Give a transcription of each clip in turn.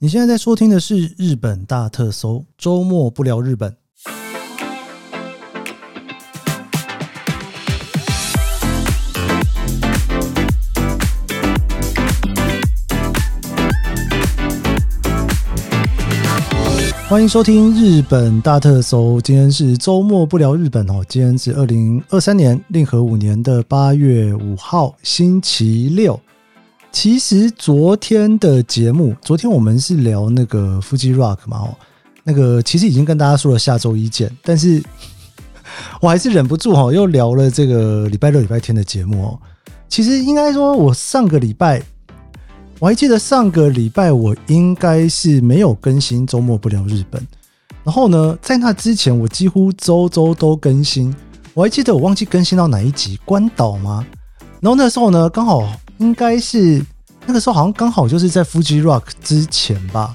你现在在收听的是日本大特搜，周末不聊日本。欢迎收听日本大特搜，今天是周末不聊日本哦。今天是二零二三年令和五年的八月五号，星期六。其实昨天的节目，昨天我们是聊那个 Fuji Rock 嘛，哦，那个其实已经跟大家说了下周一见，但是我还是忍不住哈，又聊了这个礼拜六、礼拜天的节目哦。其实应该说，我上个礼拜。我还记得上个礼拜我应该是没有更新周末不聊日本，然后呢，在那之前我几乎周周都更新。我还记得我忘记更新到哪一集关岛吗？然后那时候呢，刚好应该是那个时候好像刚好就是在 Fuji Rock 之前吧。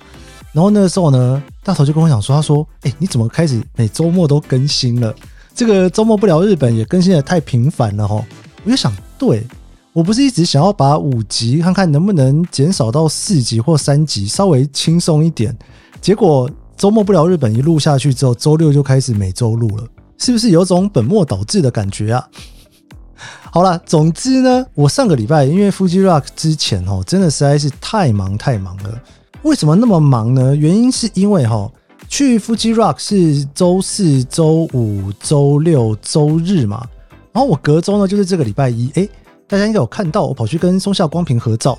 然后那个时候呢，大头就跟我讲说，他说：“哎，你怎么开始每周末都更新了？这个周末不聊日本也更新的太频繁了哈。”我就想，对。我不是一直想要把五集看看能不能减少到四集或三集，稍微轻松一点。结果周末不聊日本一录下去之后，周六就开始每周录了，是不是有种本末倒置的感觉啊？好了，总之呢，我上个礼拜因为 Fuji Rock 之前哦，真的实在是太忙太忙了。为什么那么忙呢？原因是因为哈，去 Fuji Rock 是周四周五周六周日嘛，然后我隔周呢就是这个礼拜一，哎。大家应该有看到，我跑去跟松下光平合照，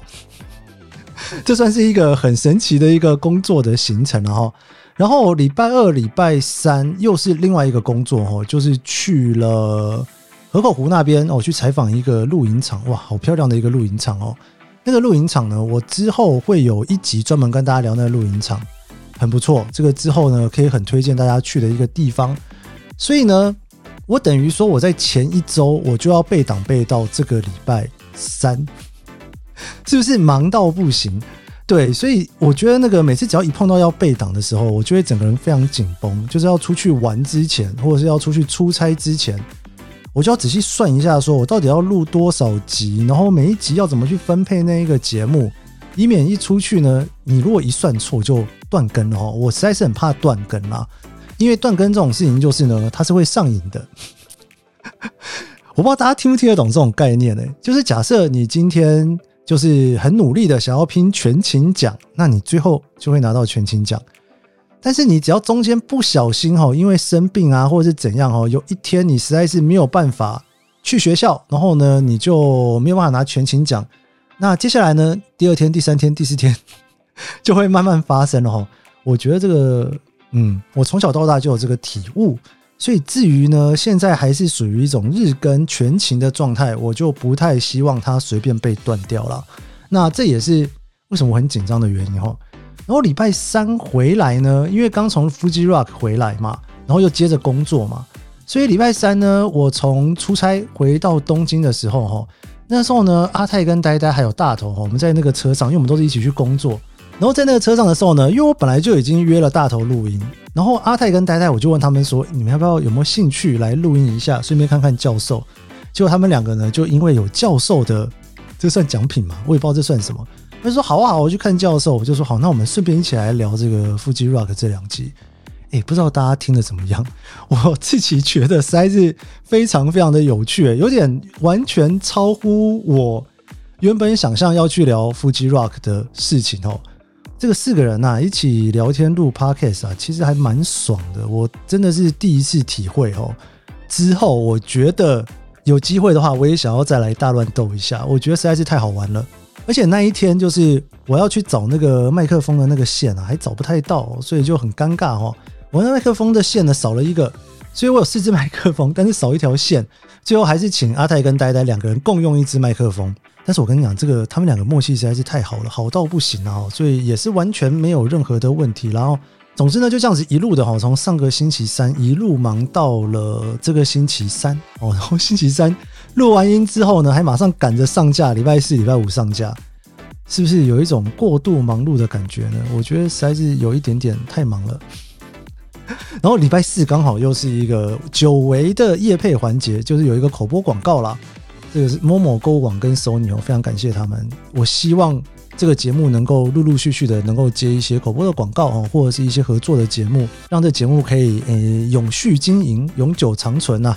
这算是一个很神奇的一个工作的行程了哈。然后礼拜二、礼拜三又是另外一个工作哦，就是去了河口湖那边哦，去采访一个露营场，哇，好漂亮的一个露营场哦。那个露营场呢，我之后会有一集专门跟大家聊那个露营场，很不错。这个之后呢，可以很推荐大家去的一个地方。所以呢。我等于说，我在前一周我就要背档背到这个礼拜三，是不是忙到不行？对，所以我觉得那个每次只要一碰到要背档的时候，我就会整个人非常紧绷。就是要出去玩之前，或者是要出去出差之前，我就要仔细算一下，说我到底要录多少集，然后每一集要怎么去分配那一个节目，以免一出去呢，你如果一算错就断更了。我实在是很怕断更啦。因为断更这种事情，就是呢，它是会上瘾的。我不知道大家听不听得懂这种概念呢？就是假设你今天就是很努力的想要拼全勤奖，那你最后就会拿到全勤奖。但是你只要中间不小心哈，因为生病啊，或者是怎样哈，有一天你实在是没有办法去学校，然后呢，你就没有办法拿全勤奖。那接下来呢，第二天、第三天、第四天 就会慢慢发生了哈。我觉得这个。嗯，我从小到大就有这个体悟，所以至于呢，现在还是属于一种日更全勤的状态，我就不太希望它随便被断掉了。那这也是为什么我很紧张的原因哈。然后礼拜三回来呢，因为刚从 Fuji Rock 回来嘛，然后又接着工作嘛，所以礼拜三呢，我从出差回到东京的时候哈，那时候呢，阿泰跟呆呆还有大头哈，我们在那个车上，因为我们都是一起去工作。然后在那个车上的时候呢，因为我本来就已经约了大头录音，然后阿泰跟呆呆我就问他们说，你们要不要有没有兴趣来录音一下，顺便看看教授。结果他们两个呢，就因为有教授的，这算奖品嘛？我也不知道这算什么。他说好啊好，我去看教授。我就说好，那我们顺便一起来聊这个腹肌 rock 这两集。哎，不知道大家听的怎么样？我自己觉得实在是非常非常的有趣，有点完全超乎我原本想象要去聊腹肌 rock 的事情哦。这个四个人呐，一起聊天录 podcast 啊，其实还蛮爽的。我真的是第一次体会哦。之后我觉得有机会的话，我也想要再来大乱斗一下。我觉得实在是太好玩了。而且那一天就是我要去找那个麦克风的那个线啊，还找不太到，所以就很尴尬哈。我那麦克风的线呢少了一个，所以我有四支麦克风，但是少一条线。最后还是请阿泰跟呆呆两个人共用一支麦克风。但是我跟你讲，这个他们两个默契实在是太好了，好到不行啊！所以也是完全没有任何的问题。然后，总之呢，就这样子一路的哈，从上个星期三一路忙到了这个星期三哦。然后星期三录完音之后呢，还马上赶着上架，礼拜四、礼拜五上架，是不是有一种过度忙碌的感觉呢？我觉得实在是有一点点太忙了。然后礼拜四刚好又是一个久违的夜配环节，就是有一个口播广告啦。这个是某某购物网跟 Sony 哦，非常感谢他们。我希望这个节目能够陆陆续续的能够接一些口播的广告哦，或者是一些合作的节目，让这节目可以呃永续经营、永久长存呐。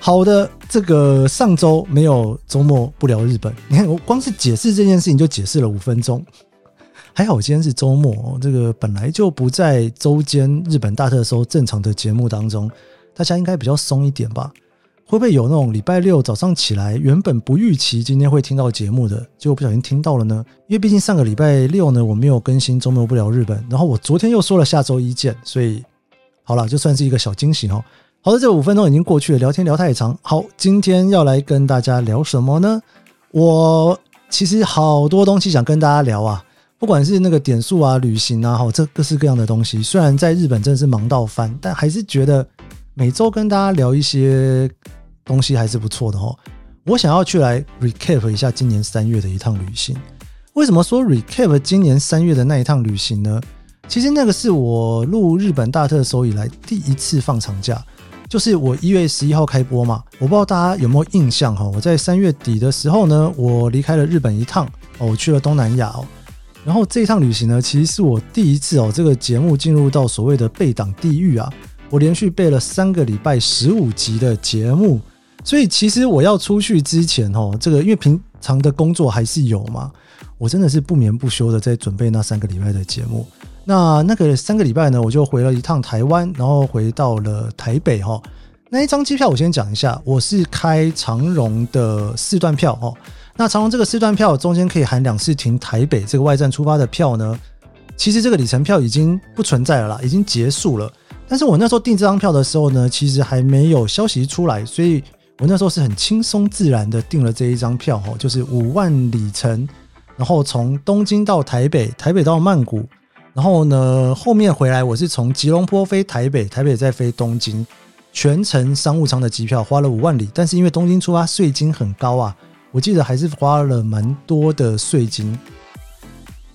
好的，这个上周没有周末不聊日本，你看我光是解释这件事情就解释了五分钟。还好今天是周末，这个本来就不在周间日本大特搜正常的节目当中，大家应该比较松一点吧？会不会有那种礼拜六早上起来原本不预期今天会听到节目的，结果不小心听到了呢？因为毕竟上个礼拜六呢我没有更新周末不聊日本，然后我昨天又说了下周一见，所以好了，就算是一个小惊喜哦。好的，这五分钟已经过去了，聊天聊太长。好，今天要来跟大家聊什么呢？我其实好多东西想跟大家聊啊。不管是那个点数啊、旅行啊，哈，这各式各样的东西，虽然在日本真的是忙到翻，但还是觉得每周跟大家聊一些东西还是不错的哈。我想要去来 recap 一下今年三月的一趟旅行。为什么说 recap 今年三月的那一趟旅行呢？其实那个是我录日本大特搜以来第一次放长假，就是我一月十一号开播嘛。我不知道大家有没有印象哈？我在三月底的时候呢，我离开了日本一趟哦，我去了东南亚哦。然后这一趟旅行呢，其实是我第一次哦，这个节目进入到所谓的背档地狱啊！我连续背了三个礼拜十五集的节目，所以其实我要出去之前哦，这个因为平常的工作还是有嘛，我真的是不眠不休的在准备那三个礼拜的节目。那那个三个礼拜呢，我就回了一趟台湾，然后回到了台北哈。那一张机票我先讲一下，我是开长荣的四段票哦。那长荣这个四段票中间可以含两次停台北这个外站出发的票呢，其实这个里程票已经不存在了啦，已经结束了。但是我那时候订这张票的时候呢，其实还没有消息出来，所以我那时候是很轻松自然的订了这一张票哈，就是五万里程，然后从东京到台北，台北到曼谷，然后呢后面回来我是从吉隆坡飞台北，台北再飞东京，全程商务舱的机票花了五万里，但是因为东京出发税金很高啊。我记得还是花了蛮多的税金，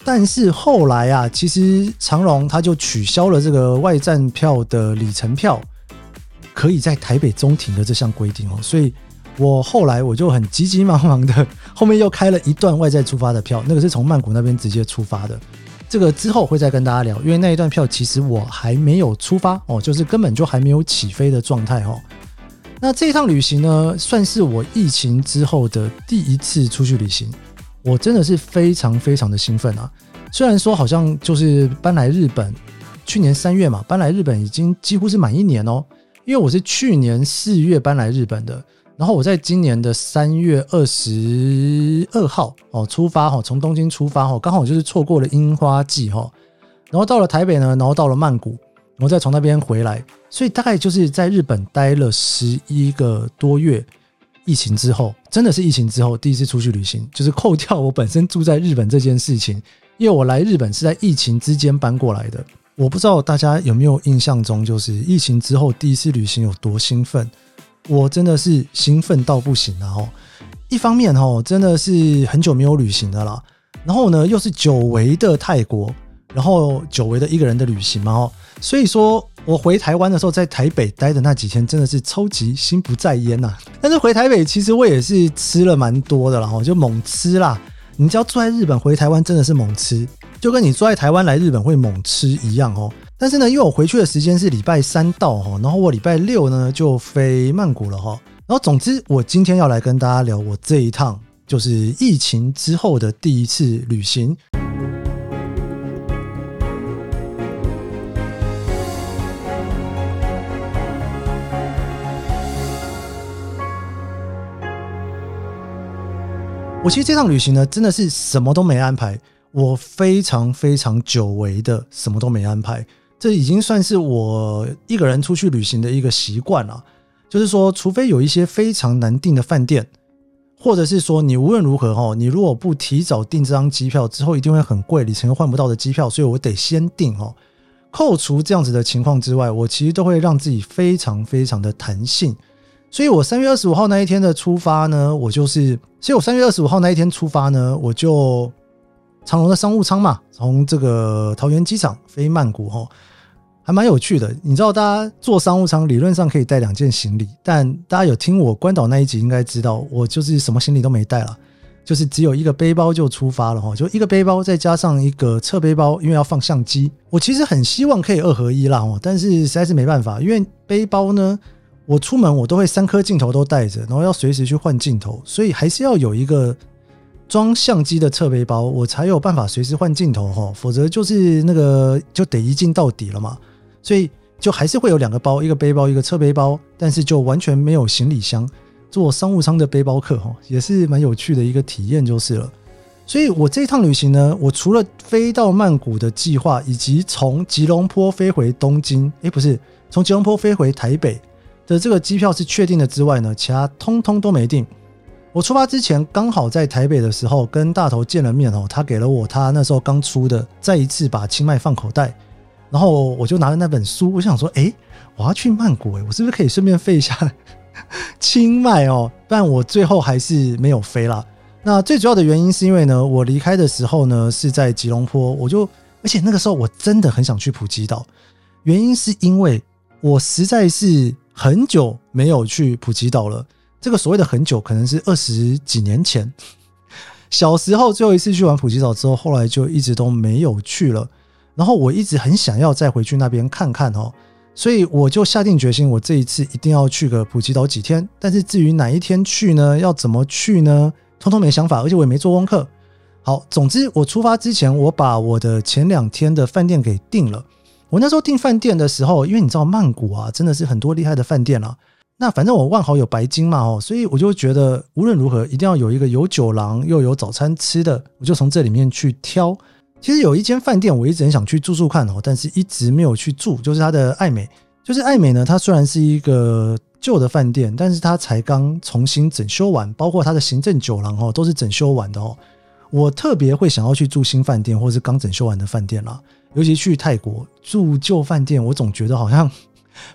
但是后来啊，其实长荣他就取消了这个外站票的里程票可以在台北中停的这项规定哦，所以我后来我就很急急忙忙的后面又开了一段外在出发的票，那个是从曼谷那边直接出发的，这个之后会再跟大家聊，因为那一段票其实我还没有出发哦，就是根本就还没有起飞的状态哦。那这一趟旅行呢，算是我疫情之后的第一次出去旅行，我真的是非常非常的兴奋啊！虽然说好像就是搬来日本，去年三月嘛，搬来日本已经几乎是满一年哦，因为我是去年四月搬来日本的，然后我在今年的三月二十二号哦出发哈，从东京出发哈，刚好就是错过了樱花季哈，然后到了台北呢，然后到了曼谷。然后再从那边回来，所以大概就是在日本待了十一个多月。疫情之后，真的是疫情之后第一次出去旅行，就是扣掉我本身住在日本这件事情，因为我来日本是在疫情之间搬过来的。我不知道大家有没有印象中，就是疫情之后第一次旅行有多兴奋。我真的是兴奋到不行，然后一方面哈，真的是很久没有旅行的啦，然后呢又是久违的泰国。然后久违的一个人的旅行嘛，哦，所以说我回台湾的时候，在台北待的那几天，真的是超级心不在焉呐。但是回台北，其实我也是吃了蛮多的，然后就猛吃啦。你只要住在日本，回台湾真的是猛吃，就跟你住在台湾来日本会猛吃一样哦。但是呢，因为我回去的时间是礼拜三到哈，然后我礼拜六呢就飞曼谷了哈。然后总之，我今天要来跟大家聊我这一趟就是疫情之后的第一次旅行。我其实这趟旅行呢，真的是什么都没安排，我非常非常久违的什么都没安排，这已经算是我一个人出去旅行的一个习惯了。就是说，除非有一些非常难订的饭店，或者是说你无论如何哈，你如果不提早订这张机票，之后一定会很贵，里程又换不到的机票，所以我得先订哦。扣除这样子的情况之外，我其实都会让自己非常非常的弹性。所以我三月二十五号那一天的出发呢，我就是，所以我三月二十五号那一天出发呢，我就长龙的商务舱嘛，从这个桃园机场飞曼谷哈，还蛮有趣的。你知道，大家坐商务舱理论上可以带两件行李，但大家有听我关岛那一集应该知道，我就是什么行李都没带了。就是只有一个背包就出发了哈，就一个背包再加上一个侧背包，因为要放相机。我其实很希望可以二合一啦哦，但是实在是没办法，因为背包呢，我出门我都会三颗镜头都带着，然后要随时去换镜头，所以还是要有一个装相机的侧背包，我才有办法随时换镜头哈，否则就是那个就得一镜到底了嘛。所以就还是会有两个包，一个背包一个侧背包，但是就完全没有行李箱。做商务舱的背包客哈，也是蛮有趣的一个体验就是了。所以我这趟旅行呢，我除了飞到曼谷的计划，以及从吉隆坡飞回东京，诶，不是从吉隆坡飞回台北的这个机票是确定的之外呢，其他通通都没定。我出发之前刚好在台北的时候跟大头见了面哦，他给了我他那时候刚出的《再一次把清迈放口袋》，然后我就拿着那本书，我想说，诶，我要去曼谷，诶，我是不是可以顺便飞一下？清迈哦，但我最后还是没有飞啦。那最主要的原因是因为呢，我离开的时候呢是在吉隆坡，我就而且那个时候我真的很想去普吉岛，原因是因为我实在是很久没有去普吉岛了。这个所谓的很久，可能是二十几年前，小时候最后一次去玩普吉岛之后，后来就一直都没有去了。然后我一直很想要再回去那边看看哦。所以我就下定决心，我这一次一定要去个普吉岛几天。但是至于哪一天去呢？要怎么去呢？通通没想法，而且我也没做功课。好，总之我出发之前，我把我的前两天的饭店给订了。我那时候订饭店的时候，因为你知道曼谷啊，真的是很多厉害的饭店啊。那反正我万豪有白金嘛，哦，所以我就觉得无论如何一定要有一个有酒廊又有早餐吃的，我就从这里面去挑。其实有一间饭店，我一直很想去住住看哦，但是一直没有去住。就是它的爱美，就是爱美呢，它虽然是一个旧的饭店，但是它才刚重新整修完，包括它的行政酒廊哦，都是整修完的哦。我特别会想要去住新饭店，或是刚整修完的饭店啦。尤其去泰国住旧饭店，我总觉得好像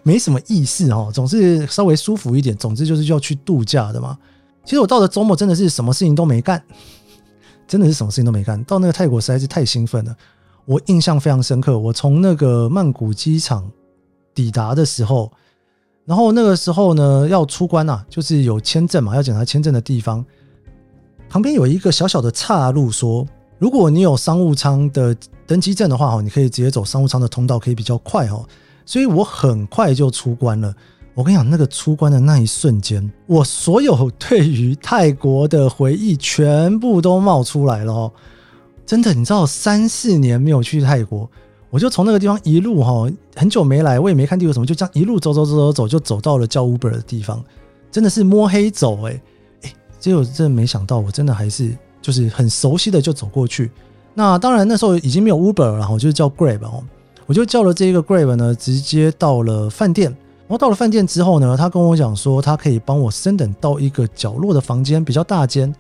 没什么意思哦，总是稍微舒服一点。总之就是要去度假的嘛。其实我到了周末真的是什么事情都没干。真的是什么事情都没干，到那个泰国实在是太兴奋了。我印象非常深刻，我从那个曼谷机场抵达的时候，然后那个时候呢要出关啊，就是有签证嘛，要检查签证的地方，旁边有一个小小的岔路，说如果你有商务舱的登机证的话，哈，你可以直接走商务舱的通道，可以比较快哦。所以我很快就出关了。我跟你讲，那个出关的那一瞬间，我所有对于泰国的回忆全部都冒出来了哦！真的，你知道，三四年没有去泰国，我就从那个地方一路哈，很久没来，我也没看地图什么，就这样一路走走走走走，就走到了叫 Uber 的地方，真的是摸黑走哎哎，结果真的没想到，我真的还是就是很熟悉的就走过去。那当然那时候已经没有 Uber 了，然后就是叫 Grab 哦，我就叫了这个 Grab 呢，直接到了饭店。然后到了饭店之后呢，他跟我讲说，他可以帮我升等到一个角落的房间，比较大间。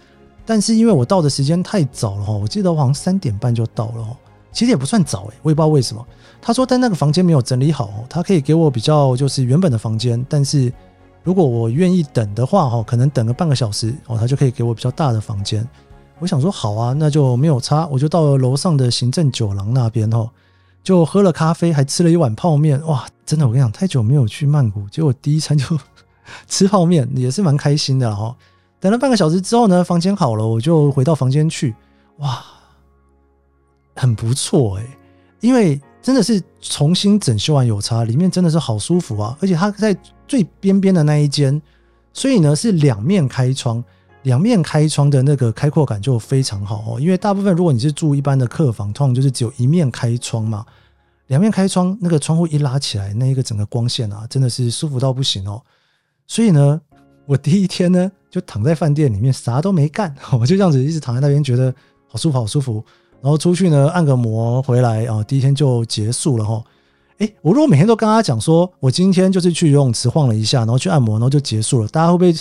但是因为我到的时间太早了哈，我记得我好像三点半就到了，其实也不算早诶，我也不知道为什么。他说但那个房间没有整理好，他可以给我比较就是原本的房间，但是如果我愿意等的话哈，可能等个半个小时哦，他就可以给我比较大的房间。我想说好啊，那就没有差，我就到了楼上的行政酒廊那边哈。就喝了咖啡，还吃了一碗泡面，哇！真的，我跟你讲，太久没有去曼谷，结果第一餐就 吃泡面，也是蛮开心的哈。等了半个小时之后呢，房间好了，我就回到房间去，哇，很不错哎，因为真的是重新整修完有差，里面真的是好舒服啊，而且它在最边边的那一间，所以呢是两面开窗。两面开窗的那个开阔感就非常好哦，因为大部分如果你是住一般的客房，通常就是只有一面开窗嘛。两面开窗，那个窗户一拉起来，那一个整个光线啊，真的是舒服到不行哦。所以呢，我第一天呢就躺在饭店里面啥都没干，我就这样子一直躺在那边，觉得好舒服好舒服。然后出去呢按个摩回来啊，第一天就结束了哈。诶，我如果每天都跟他讲说，我今天就是去游泳池晃了一下，然后去按摩，然后就结束了，大家会不会？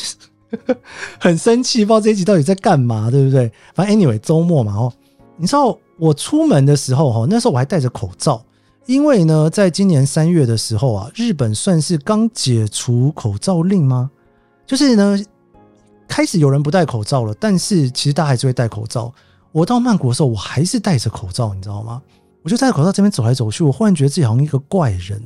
很生气，不知道这一集到底在干嘛，对不对？反正 anyway，周末嘛，哦，你知道我出门的时候，哈，那时候我还戴着口罩，因为呢，在今年三月的时候啊，日本算是刚解除口罩令吗？就是呢，开始有人不戴口罩了，但是其实大家还是会戴口罩。我到曼谷的时候，我还是戴着口罩，你知道吗？我就戴着口罩这边走来走去，我忽然觉得自己好像一个怪人，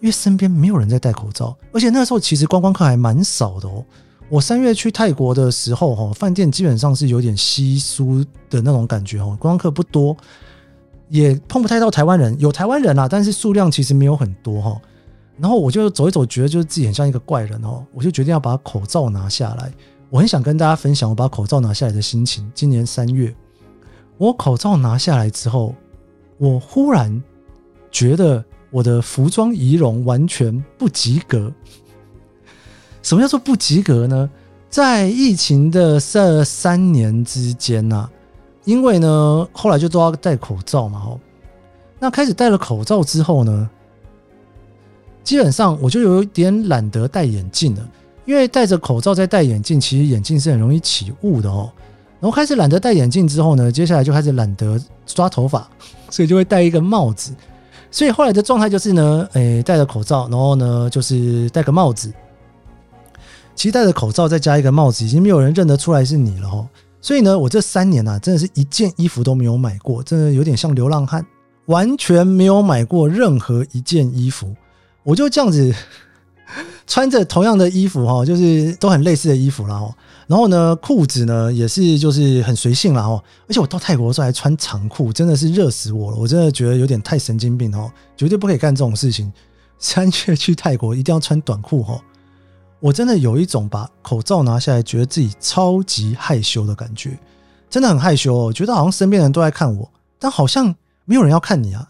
因为身边没有人在戴口罩，而且那个时候其实观光客还蛮少的哦。我三月去泰国的时候，哈，饭店基本上是有点稀疏的那种感觉，哦，观光客不多，也碰不太到台湾人，有台湾人啊，但是数量其实没有很多，哈。然后我就走一走，觉得就是自己很像一个怪人哦，我就决定要把口罩拿下来。我很想跟大家分享我把口罩拿下来的心情。今年三月，我口罩拿下来之后，我忽然觉得我的服装仪容完全不及格。什么叫做不及格呢？在疫情的这三年之间呐，因为呢后来就都要戴口罩嘛，吼，那开始戴了口罩之后呢，基本上我就有一点懒得戴眼镜了。因为戴着口罩再戴眼镜，其实眼镜是很容易起雾的哦。然后开始懒得戴眼镜之后呢，接下来就开始懒得抓头发，所以就会戴一个帽子。所以后来的状态就是呢，诶，戴着口罩，然后呢就是戴个帽子。其实戴着口罩再加一个帽子，已经没有人认得出来是你了哦。所以呢，我这三年呐，真的是一件衣服都没有买过，真的有点像流浪汉，完全没有买过任何一件衣服，我就这样子。穿着同样的衣服哈，就是都很类似的衣服啦。然后呢，裤子呢也是就是很随性啦。哦。而且我到泰国的时候还穿长裤，真的是热死我了。我真的觉得有点太神经病哦，绝对不可以干这种事情。三月去泰国一定要穿短裤哈。我真的有一种把口罩拿下来，觉得自己超级害羞的感觉，真的很害羞哦。觉得好像身边人都在看我，但好像没有人要看你啊。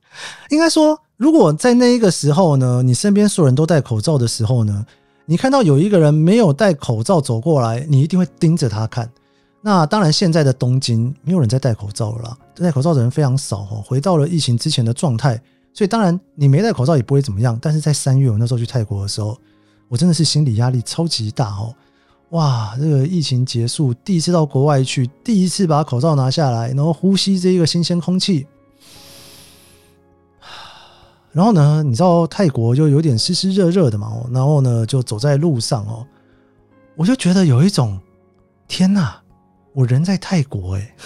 应该说。如果在那一个时候呢，你身边所有人都戴口罩的时候呢，你看到有一个人没有戴口罩走过来，你一定会盯着他看。那当然，现在的东京没有人在戴口罩了啦，戴口罩的人非常少哦，回到了疫情之前的状态。所以当然你没戴口罩也不会怎么样。但是在三月我那时候去泰国的时候，我真的是心理压力超级大哦。哇，这个疫情结束，第一次到国外去，第一次把口罩拿下来，然后呼吸这一个新鲜空气。然后呢，你知道泰国就有点湿湿热热的嘛，然后呢，就走在路上哦，我就觉得有一种天哪，我人在泰国哎，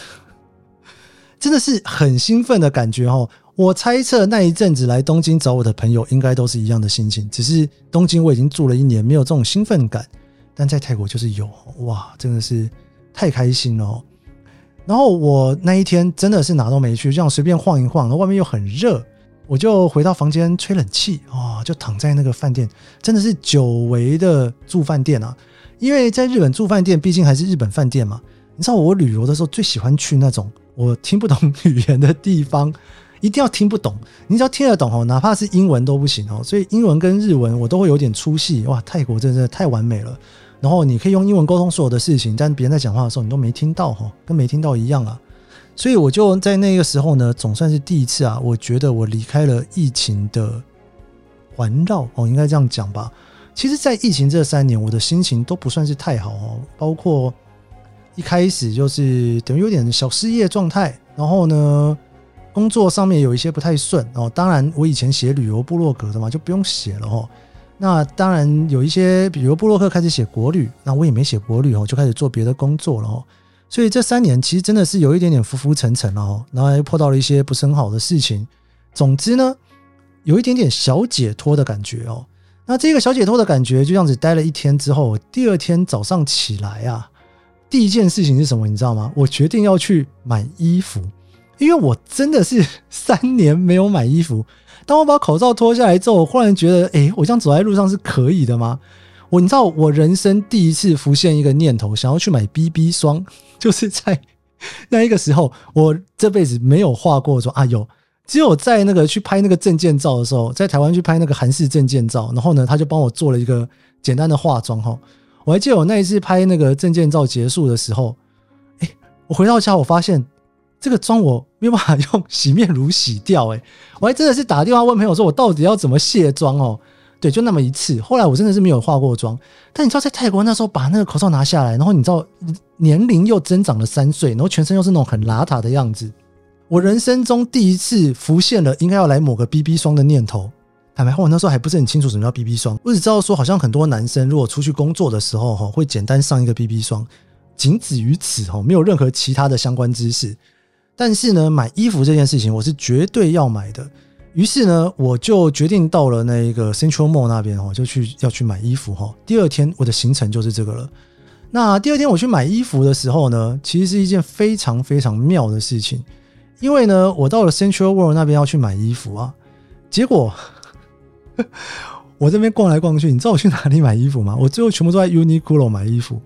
真的是很兴奋的感觉哦。我猜测那一阵子来东京找我的朋友，应该都是一样的心情，只是东京我已经住了一年，没有这种兴奋感，但在泰国就是有哇，真的是太开心了。然后我那一天真的是哪都没去，这样随便晃一晃，然后外面又很热。我就回到房间吹冷气啊，就躺在那个饭店，真的是久违的住饭店啊！因为在日本住饭店，毕竟还是日本饭店嘛。你知道我旅游的时候最喜欢去那种我听不懂语言的地方，一定要听不懂，你只要听得懂哦，哪怕是英文都不行哦。所以英文跟日文我都会有点出戏哇！泰国真的太完美了，然后你可以用英文沟通所有的事情，但别人在讲话的时候你都没听到哈，跟没听到一样啊。所以我就在那个时候呢，总算是第一次啊，我觉得我离开了疫情的环绕哦，应该这样讲吧。其实，在疫情这三年，我的心情都不算是太好哦，包括一开始就是等于有点小失业状态，然后呢，工作上面有一些不太顺哦。当然，我以前写旅游部落格的嘛，就不用写了哦。那当然有一些，比如布洛克开始写国旅，那我也没写国旅哦，就开始做别的工作了哦。所以这三年其实真的是有一点点浮浮沉沉哦，然后又碰到了一些不是很好的事情。总之呢，有一点点小解脱的感觉哦。那这个小解脱的感觉就这样子待了一天之后，第二天早上起来啊，第一件事情是什么？你知道吗？我决定要去买衣服，因为我真的是 三年没有买衣服。当我把口罩脱下来之后，我忽然觉得，哎，我这样走在路上是可以的吗？我你知道，我人生第一次浮现一个念头，想要去买 BB 霜，就是在 那一个时候，我这辈子没有化过妆啊，有，只有在那个去拍那个证件照的时候，在台湾去拍那个韩式证件照，然后呢，他就帮我做了一个简单的化妆哈。我还记得我那一次拍那个证件照结束的时候，哎，我回到家，我发现这个妆我没有办法用洗面乳洗掉，哎，我还真的是打电话问朋友说，我到底要怎么卸妆哦。对，就那么一次。后来我真的是没有化过妆。但你知道，在泰国那时候把那个口罩拿下来，然后你知道年龄又增长了三岁，然后全身又是那种很邋遢的样子。我人生中第一次浮现了应该要来抹个 BB 霜的念头。坦白话，我那时候还不是很清楚什么叫 BB 霜，我只知道说好像很多男生如果出去工作的时候哈，会简单上一个 BB 霜，仅止于此哈，没有任何其他的相关知识。但是呢，买衣服这件事情我是绝对要买的。于是呢，我就决定到了那一个 Central Mall 那边哦，就去要去买衣服哈。第二天我的行程就是这个了。那第二天我去买衣服的时候呢，其实是一件非常非常妙的事情，因为呢，我到了 Central World 那边要去买衣服啊，结果 我这边逛来逛去，你知道我去哪里买衣服吗？我最后全部都在 Uniqlo 买衣服。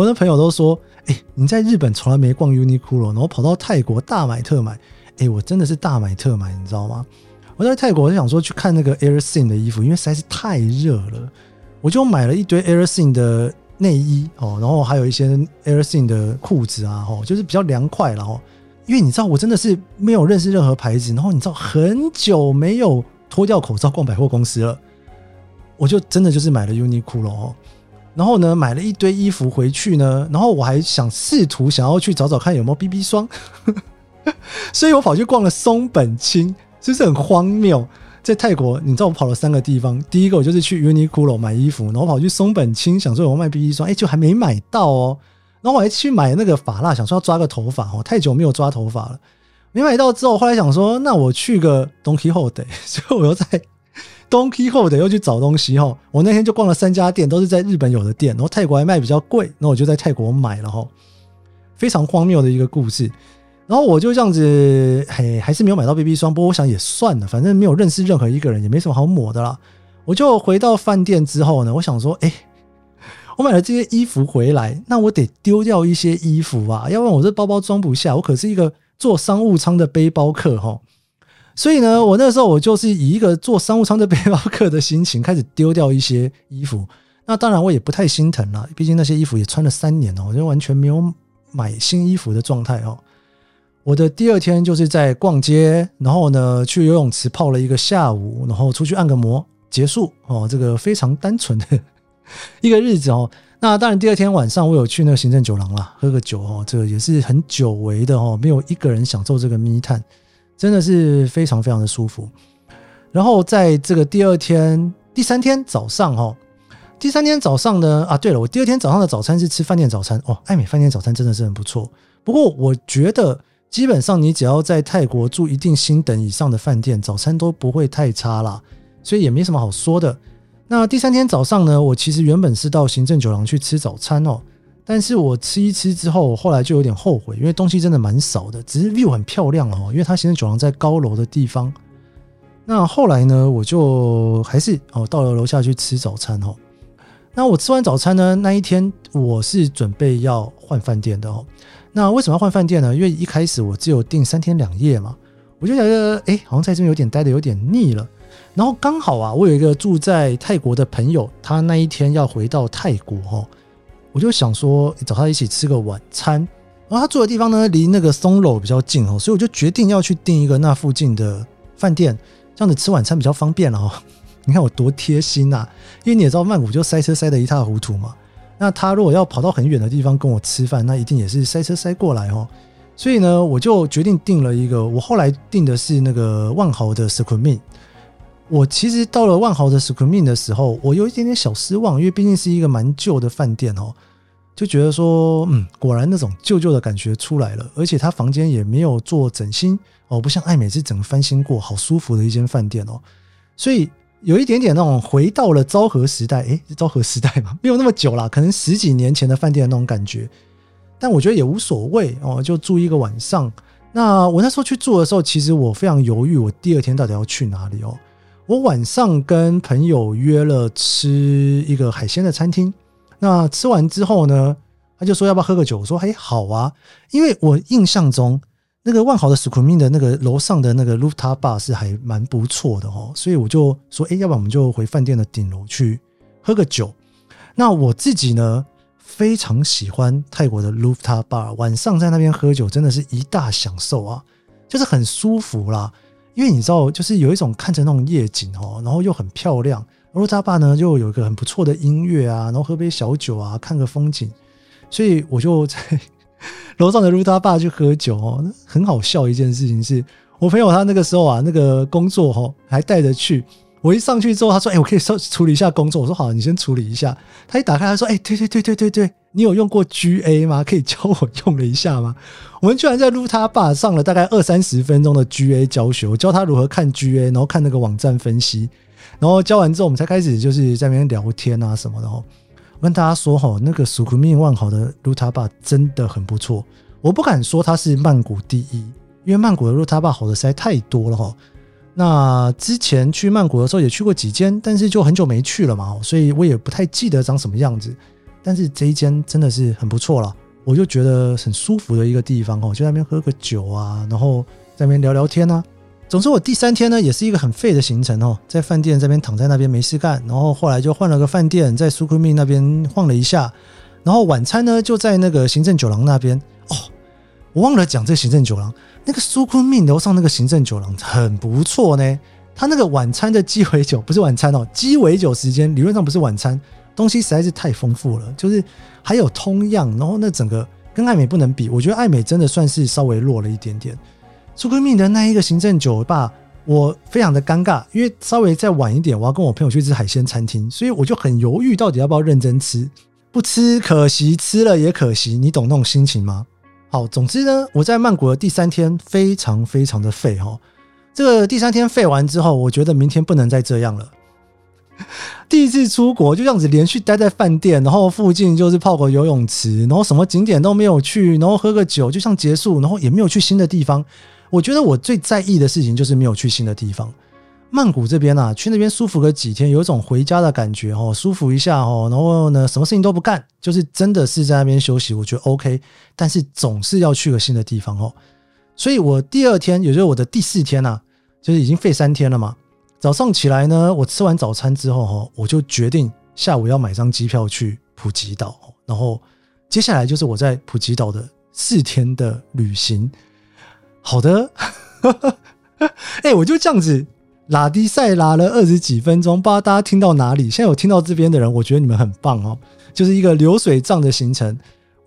我的朋友都说：“哎，你在日本从来没逛 Uniqlo，然后跑到泰国大买特买。”哎，我真的是大买特买，你知道吗？我在泰国我就想说去看那个 Air s i n 的衣服，因为实在是太热了，我就买了一堆 Air s i n 的。内衣哦，然后还有一些 Air s i n 的裤子啊，哦，就是比较凉快了哦。因为你知道，我真的是没有认识任何牌子，然后你知道很久没有脱掉口罩逛百货公司了，我就真的就是买了 Uniqlo 哦。然后呢，买了一堆衣服回去呢，然后我还想试图想要去找找看有没有 BB 霜，所以我跑去逛了松本清，是不是很荒谬？在泰国，你知道我跑了三个地方。第一个我就是去 Uniqlo 买衣服，然后跑去松本清想说有卖 BB 霜，哎，就还没买到哦。然后我还去买那个发蜡，想说要抓个头发哦，太久没有抓头发了，没买到之后，后来想说那我去个 Donkey Hole，所以我又在 Donkey Hole 又去找东西哈。我那天就逛了三家店，都是在日本有的店，然后泰国还卖比较贵，那我就在泰国买了哈。非常荒谬的一个故事。然后我就这样子，嘿，还是没有买到 BB 霜。不过我想也算了，反正没有认识任何一个人，也没什么好抹的啦。我就回到饭店之后呢，我想说，哎，我买了这些衣服回来，那我得丢掉一些衣服啊，要不然我这包包装不下。我可是一个坐商务舱的背包客哈，所以呢，我那时候我就是以一个做商务舱的背包客的心情开始丢掉一些衣服。那当然我也不太心疼了，毕竟那些衣服也穿了三年了，我就完全没有买新衣服的状态哦。我的第二天就是在逛街，然后呢去游泳池泡了一个下午，然后出去按个摩，结束哦。这个非常单纯的一个日子哦。那当然第二天晚上我有去那个行政酒廊啦，喝个酒哦，这个也是很久违的哦，没有一个人享受这个密探，真的是非常非常的舒服。然后在这个第二天、第三天早上哈，第三天早上呢啊，对了，我第二天早上的早餐是吃饭店早餐哦，爱美饭店早餐真的是很不错。不过我觉得。基本上，你只要在泰国住一定星等以上的饭店，早餐都不会太差啦，所以也没什么好说的。那第三天早上呢，我其实原本是到行政酒廊去吃早餐哦，但是我吃一吃之后，后来就有点后悔，因为东西真的蛮少的，只是 view 很漂亮哦，因为它行政酒廊在高楼的地方。那后来呢，我就还是哦到了楼下去吃早餐哦。那我吃完早餐呢，那一天我是准备要换饭店的哦。那为什么要换饭店呢？因为一开始我只有订三天两夜嘛，我就觉得哎，好像在这边有点待的有点腻了。然后刚好啊，我有一个住在泰国的朋友，他那一天要回到泰国哦，我就想说找他一起吃个晚餐。然后他住的地方呢，离那个松楼比较近哦，所以我就决定要去订一个那附近的饭店，这样子吃晚餐比较方便了哦。你看我多贴心呐，因为你也知道曼谷就塞车塞得一塌糊涂嘛。那他如果要跑到很远的地方跟我吃饭，那一定也是塞车塞过来哦。所以呢，我就决定订了一个。我后来订的是那个万豪的 s q u i m i n 我其实到了万豪的 Screamin 的时候，我有一点点小失望，因为毕竟是一个蛮旧的饭店哦，就觉得说，嗯，果然那种旧旧的感觉出来了。而且他房间也没有做整新哦，不像爱美是整个翻新过，好舒服的一间饭店哦。所以。有一点点那种回到了昭和时代，诶，昭和时代嘛，没有那么久了，可能十几年前的饭店的那种感觉。但我觉得也无所谓哦，就住一个晚上。那我那时候去住的时候，其实我非常犹豫，我第二天到底要去哪里哦。我晚上跟朋友约了吃一个海鲜的餐厅。那吃完之后呢，他就说要不要喝个酒？我说哎，好啊，因为我印象中。那个万豪的 s q u i m i n 的那个楼上的那个 rooftop bar 是还蛮不错的哦，所以我就说，哎，要不然我们就回饭店的顶楼去喝个酒。那我自己呢，非常喜欢泰国的 rooftop bar，晚上在那边喝酒真的是一大享受啊，就是很舒服啦。因为你知道，就是有一种看着那种夜景哦，然后又很漂亮，rooftop bar 呢就有一个很不错的音乐啊，然后喝杯小酒啊，看个风景，所以我就在。楼上的卢他爸去喝酒哦，很好笑一件事情是，我朋友他那个时候啊，那个工作哈还带着去。我一上去之后，他说：“哎，我可以稍处理一下工作。”我说：“好，你先处理一下。”他一打开，他说：“哎，对对对对对对，你有用过 GA 吗？可以教我用了一下吗？我们居然在撸他爸上了大概二三十分钟的 GA 教学，我教他如何看 GA，然后看那个网站分析，然后教完之后，我们才开始就是在那边聊天啊什么的。哦，我跟大家说哈，那个苏库命万豪的撸他爸真的很不错。我不敢说它是曼谷第一，因为曼谷的撸他爸好的实在太多了哈。那之前去曼谷的时候也去过几间，但是就很久没去了嘛，所以我也不太记得长什么样子。但是这一间真的是很不错了，我就觉得很舒服的一个地方哦，就在那边喝个酒啊，然后在那边聊聊天啊。总之，我第三天呢也是一个很废的行程哦，在饭店这边躺在那边没事干，然后后来就换了个饭店，在苏克密那边晃了一下，然后晚餐呢就在那个行政酒廊那边哦，我忘了讲这行政酒廊。那个苏坤命楼上那个行政酒廊很不错呢，他那个晚餐的鸡尾酒不是晚餐哦，鸡尾酒时间理论上不是晚餐，东西实在是太丰富了，就是还有通样，然后那整个跟爱美不能比，我觉得爱美真的算是稍微弱了一点点。苏坤命的那一个行政酒吧，我非常的尴尬，因为稍微再晚一点，我要跟我朋友去吃海鲜餐厅，所以我就很犹豫到底要不要认真吃，不吃可惜，吃了也可惜，你懂那种心情吗？好，总之呢，我在曼谷的第三天非常非常的废哈。这个第三天废完之后，我觉得明天不能再这样了。第一次出国就这样子连续待在饭店，然后附近就是泡个游泳池，然后什么景点都没有去，然后喝个酒就像结束，然后也没有去新的地方。我觉得我最在意的事情就是没有去新的地方。曼谷这边啊，去那边舒服个几天，有一种回家的感觉哦，舒服一下哦，然后呢，什么事情都不干，就是真的是在那边休息，我觉得 OK。但是总是要去个新的地方哦，所以我第二天，也就是我的第四天呐，就是已经废三天了嘛。早上起来呢，我吃完早餐之后哈，我就决定下午要买张机票去普吉岛，然后接下来就是我在普吉岛的四天的旅行。好的，哎，我就这样子。拉迪赛拉了二十几分钟，不知道大家听到哪里？现在有听到这边的人，我觉得你们很棒哦，就是一个流水账的行程。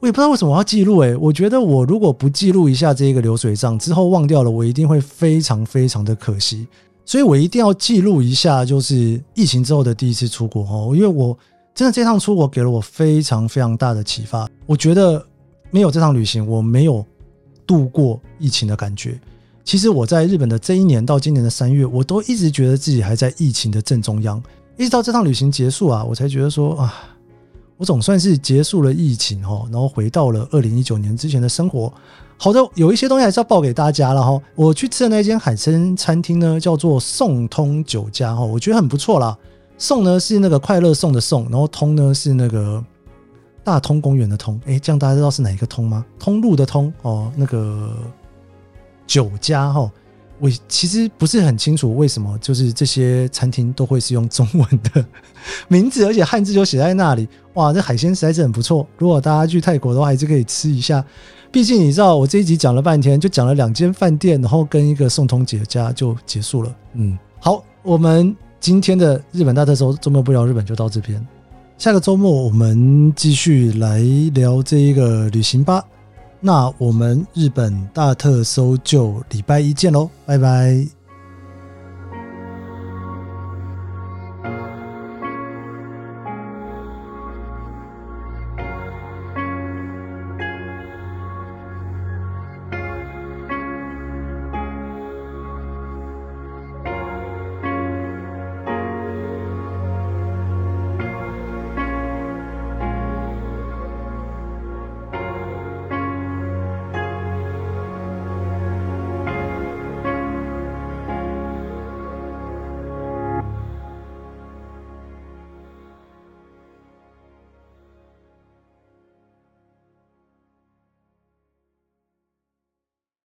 我也不知道为什么我要记录，诶，我觉得我如果不记录一下这一个流水账，之后忘掉了，我一定会非常非常的可惜。所以我一定要记录一下，就是疫情之后的第一次出国哦，因为我真的这趟出国给了我非常非常大的启发。我觉得没有这趟旅行，我没有度过疫情的感觉。其实我在日本的这一年到今年的三月，我都一直觉得自己还在疫情的正中央，一直到这趟旅行结束啊，我才觉得说啊，我总算是结束了疫情哈，然后回到了二零一九年之前的生活。好的，有一些东西还是要报给大家了哈。我去吃的那间海参餐厅呢，叫做宋通酒家哈，我觉得很不错啦。宋呢是那个快乐颂的宋，然后通呢是那个大通公园的通，哎，这样大家知道是哪一个通吗？通路的通哦，那个。酒家哈，我其实不是很清楚为什么，就是这些餐厅都会是用中文的 名字，而且汉字就写在那里。哇，这海鲜实在是很不错。如果大家去泰国的话，还是可以吃一下。毕竟你知道，我这一集讲了半天，就讲了两间饭店，然后跟一个宋通姐家就结束了。嗯，好，我们今天的日本大特搜周末不聊日本就到这边。下个周末我们继续来聊这一个旅行吧。那我们日本大特搜就礼拜一见喽，拜拜。